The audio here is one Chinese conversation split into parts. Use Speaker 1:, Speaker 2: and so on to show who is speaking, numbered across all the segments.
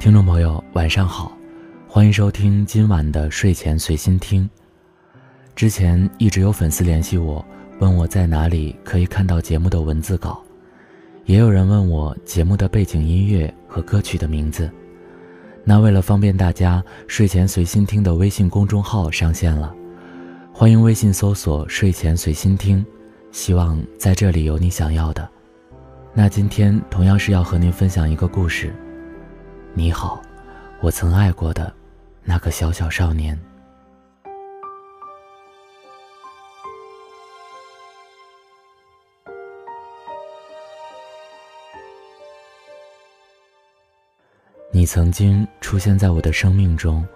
Speaker 1: 听众朋友，晚上好，欢迎收听今晚的睡前随心听。之前一直有粉丝联系我，问我在哪里可以看到节目的文字稿，也有人问我节目的背景音乐和歌曲的名字。那为了方便大家，睡前随心听的微信公众号上线了，欢迎微信搜索“睡前随心听”，希望在这里有你想要的。那今天同样是要和您分享一个故事。你好，我曾爱过的那个小小少年。你曾经出现在我的生命中，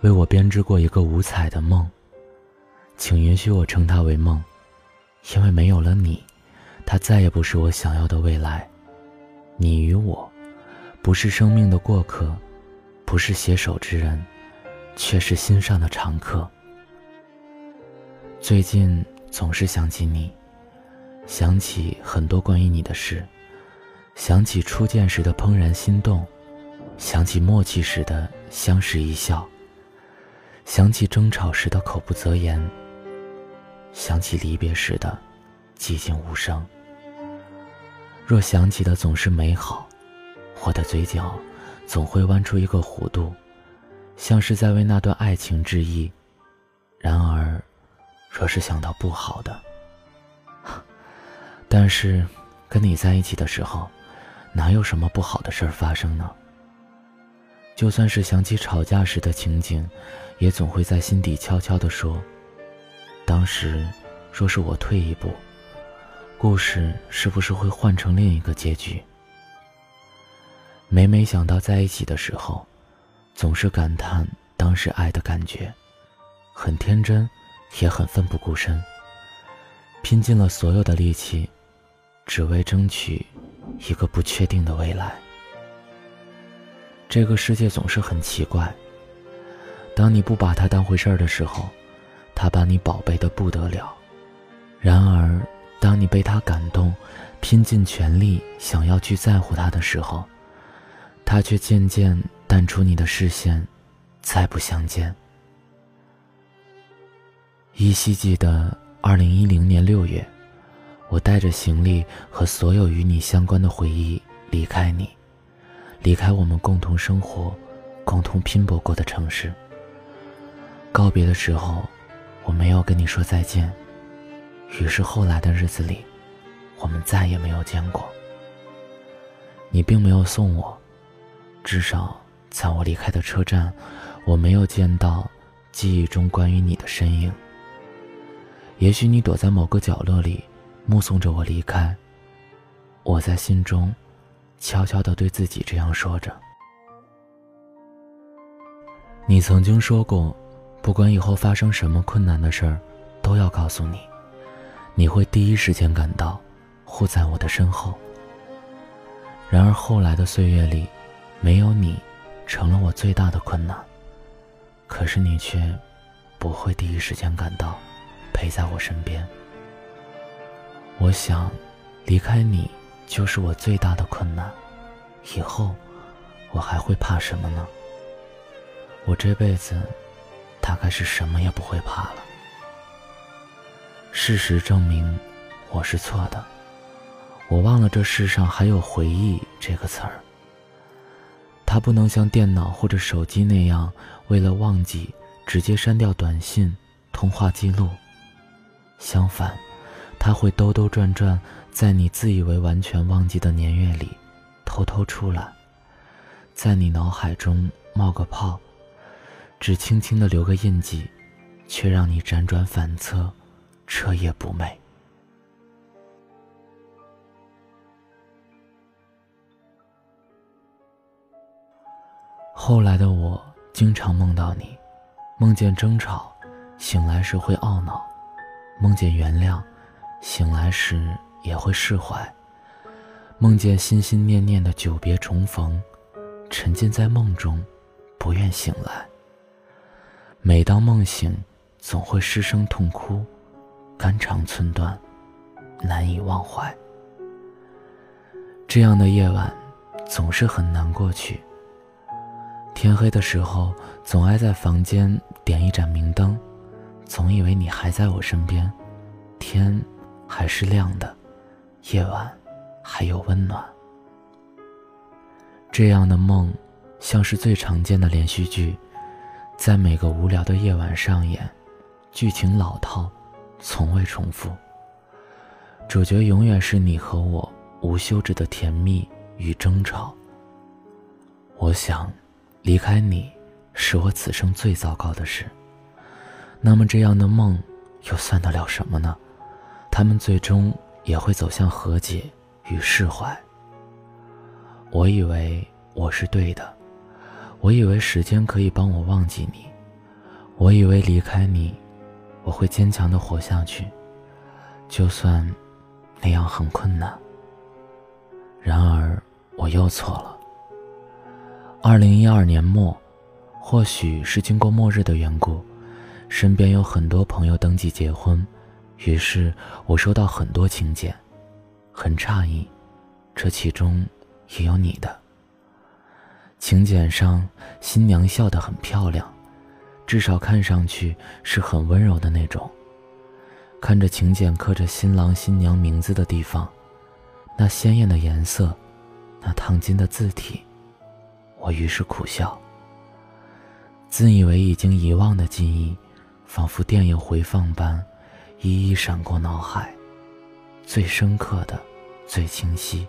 Speaker 1: 为我编织过一个五彩的梦。请允许我称它为梦，因为没有了你，它再也不是我想要的未来。你与我。不是生命的过客，不是携手之人，却是心上的常客。最近总是想起你，想起很多关于你的事，想起初见时的怦然心动，想起默契时的相视一笑，想起争吵时的口不择言，想起离别时的寂静无声。若想起的总是美好。我的嘴角总会弯出一个弧度，像是在为那段爱情致意。然而，若是想到不好的，但是跟你在一起的时候，哪有什么不好的事儿发生呢？就算是想起吵架时的情景，也总会在心底悄悄地说：当时若是我退一步，故事是不是会换成另一个结局？每每想到在一起的时候，总是感叹当时爱的感觉，很天真，也很奋不顾身，拼尽了所有的力气，只为争取一个不确定的未来。这个世界总是很奇怪，当你不把他当回事儿的时候，他把你宝贝的不得了；然而，当你被他感动，拼尽全力想要去在乎他的时候，他却渐渐淡出你的视线，再不相见。依稀记得二零一零年六月，我带着行李和所有与你相关的回忆离开你，离开我们共同生活、共同拼搏过的城市。告别的时候，我没有跟你说再见，于是后来的日子里，我们再也没有见过。你并没有送我。至少，在我离开的车站，我没有见到记忆中关于你的身影。也许你躲在某个角落里，目送着我离开。我在心中，悄悄地对自己这样说着：“你曾经说过，不管以后发生什么困难的事儿，都要告诉你，你会第一时间赶到，护在我的身后。”然而后来的岁月里，没有你，成了我最大的困难。可是你却不会第一时间赶到，陪在我身边。我想，离开你就是我最大的困难。以后，我还会怕什么呢？我这辈子，大概是什么也不会怕了。事实证明，我是错的。我忘了这世上还有回忆这个词儿。它不能像电脑或者手机那样，为了忘记直接删掉短信、通话记录。相反，它会兜兜转转，在你自以为完全忘记的年月里，偷偷出来，在你脑海中冒个泡，只轻轻的留个印记，却让你辗转反侧，彻夜不寐。后来的我经常梦到你，梦见争吵，醒来时会懊恼；梦见原谅，醒来时也会释怀；梦见心心念念的久别重逢，沉浸在梦中，不愿醒来。每当梦醒，总会失声痛哭，肝肠寸断，难以忘怀。这样的夜晚，总是很难过去。天黑的时候，总爱在房间点一盏明灯，总以为你还在我身边，天还是亮的，夜晚还有温暖。这样的梦，像是最常见的连续剧，在每个无聊的夜晚上演，剧情老套，从未重复。主角永远是你和我，无休止的甜蜜与争吵。我想。离开你，是我此生最糟糕的事。那么，这样的梦又算得了什么呢？他们最终也会走向和解与释怀。我以为我是对的，我以为时间可以帮我忘记你，我以为离开你，我会坚强的活下去，就算那样很困难。然而，我又错了。二零一二年末，或许是经过末日的缘故，身边有很多朋友登记结婚，于是我收到很多请柬，很诧异，这其中也有你的。请柬上，新娘笑得很漂亮，至少看上去是很温柔的那种。看着请柬刻着新郎新娘名字的地方，那鲜艳的颜色，那烫金的字体。我于是苦笑。自以为已经遗忘的记忆，仿佛电影回放般，一一闪过脑海。最深刻的，最清晰。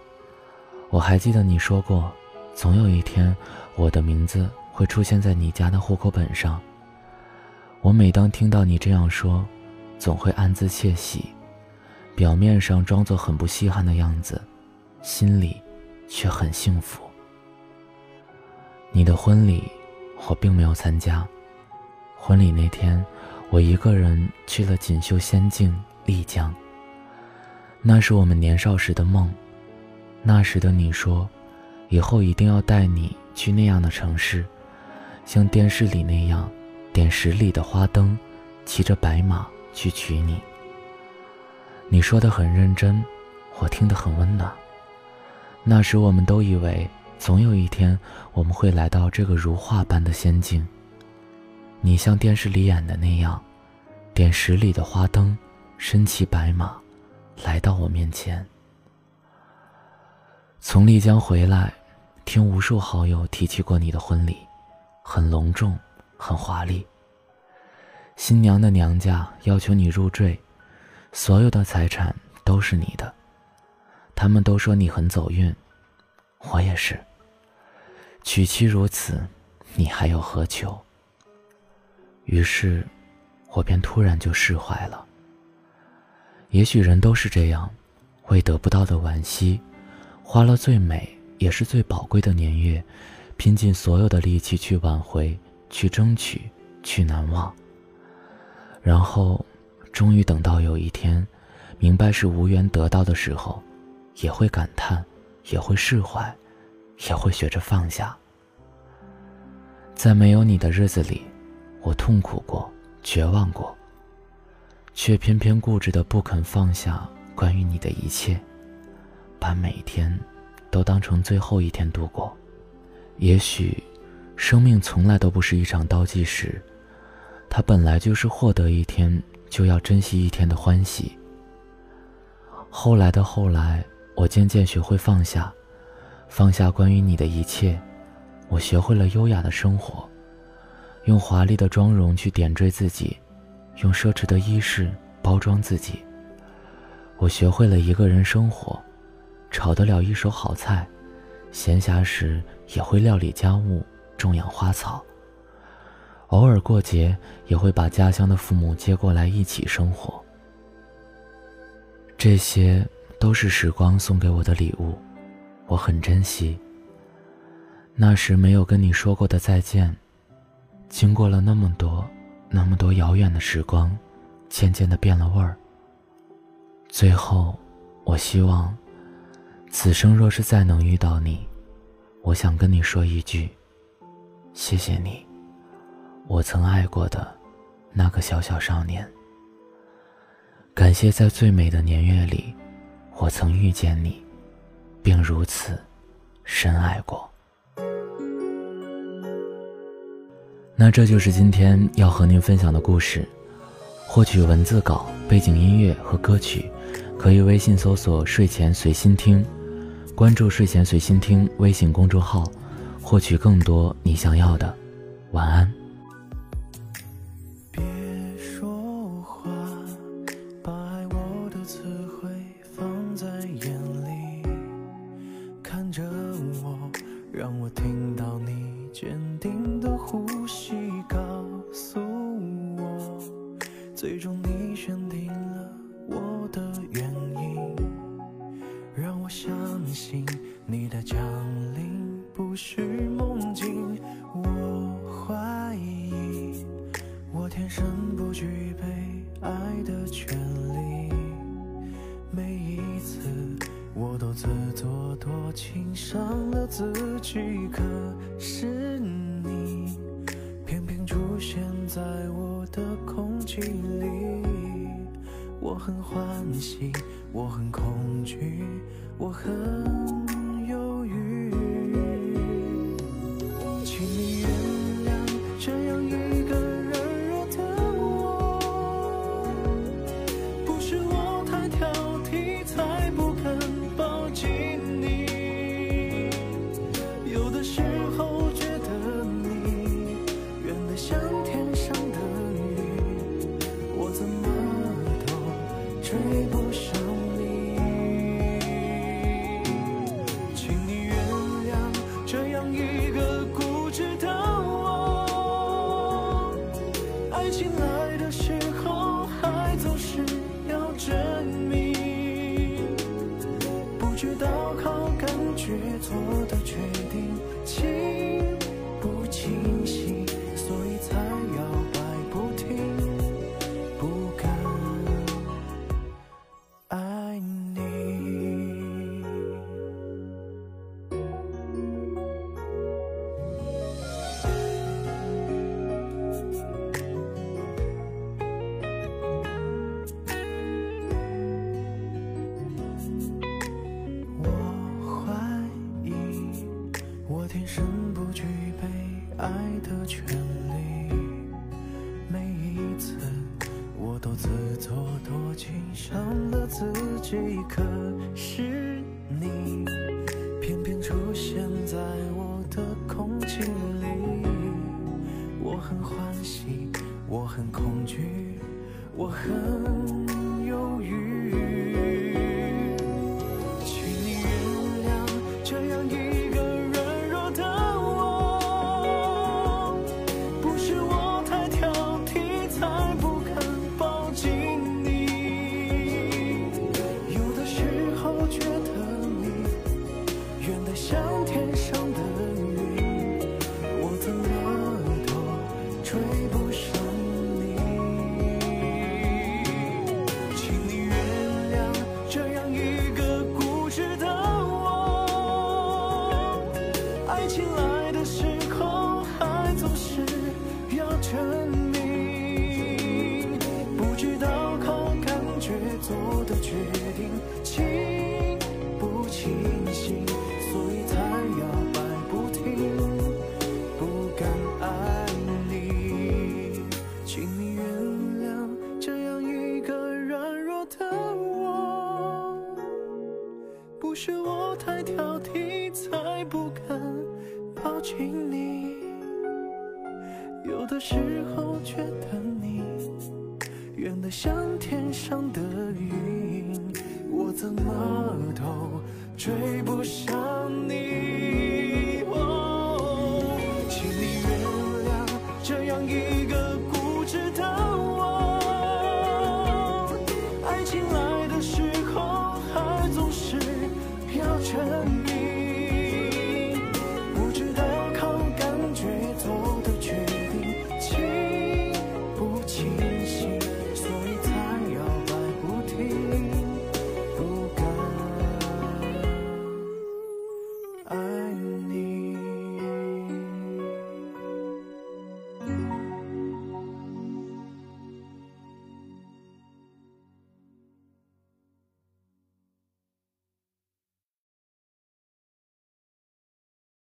Speaker 1: 我还记得你说过，总有一天，我的名字会出现在你家的户口本上。我每当听到你这样说，总会暗自窃喜，表面上装作很不稀罕的样子，心里却很幸福。你的婚礼，我并没有参加。婚礼那天，我一个人去了锦绣仙境丽江。那是我们年少时的梦。那时的你说，以后一定要带你去那样的城市，像电视里那样，点十里的花灯，骑着白马去娶你。你说的很认真，我听得很温暖。那时我们都以为。总有一天，我们会来到这个如画般的仙境。你像电视里演的那样，点十里的花灯，身骑白马，来到我面前。从丽江回来，听无数好友提起过你的婚礼，很隆重，很华丽。新娘的娘家要求你入赘，所有的财产都是你的。他们都说你很走运，我也是。娶妻如此，你还有何求？于是，我便突然就释怀了。也许人都是这样，为得不到的惋惜，花了最美也是最宝贵的年月，拼尽所有的力气去挽回、去争取、去难忘。然后，终于等到有一天，明白是无缘得到的时候，也会感叹，也会释怀。也会学着放下。在没有你的日子里，我痛苦过，绝望过，却偏偏固执的不肯放下关于你的一切，把每一天都当成最后一天度过。也许，生命从来都不是一场倒计时，它本来就是获得一天就要珍惜一天的欢喜。后来的后来，我渐渐学会放下。放下关于你的一切，我学会了优雅的生活，用华丽的妆容去点缀自己，用奢侈的衣饰包装自己。我学会了一个人生活，炒得了一手好菜，闲暇时也会料理家务，种养花草。偶尔过节也会把家乡的父母接过来一起生活。这些都是时光送给我的礼物。我很珍惜那时没有跟你说过的再见，经过了那么多、那么多遥远的时光，渐渐的变了味儿。最后，我希望，此生若是再能遇到你，我想跟你说一句：谢谢你，我曾爱过的那个小小少年。感谢在最美的年月里，我曾遇见你。并如此深爱过。那这就是今天要和您分享的故事。获取文字稿、背景音乐和歌曲，可以微信搜索“睡前随心听”，关注“睡前随心听”微信公众号，获取更多你想要的。晚安。
Speaker 2: 心。自己。可是你偏偏出现在我的空气里，我很欢喜，我很恐惧，我很犹豫。时候觉得你远得像天上的云，我怎么都追不上你。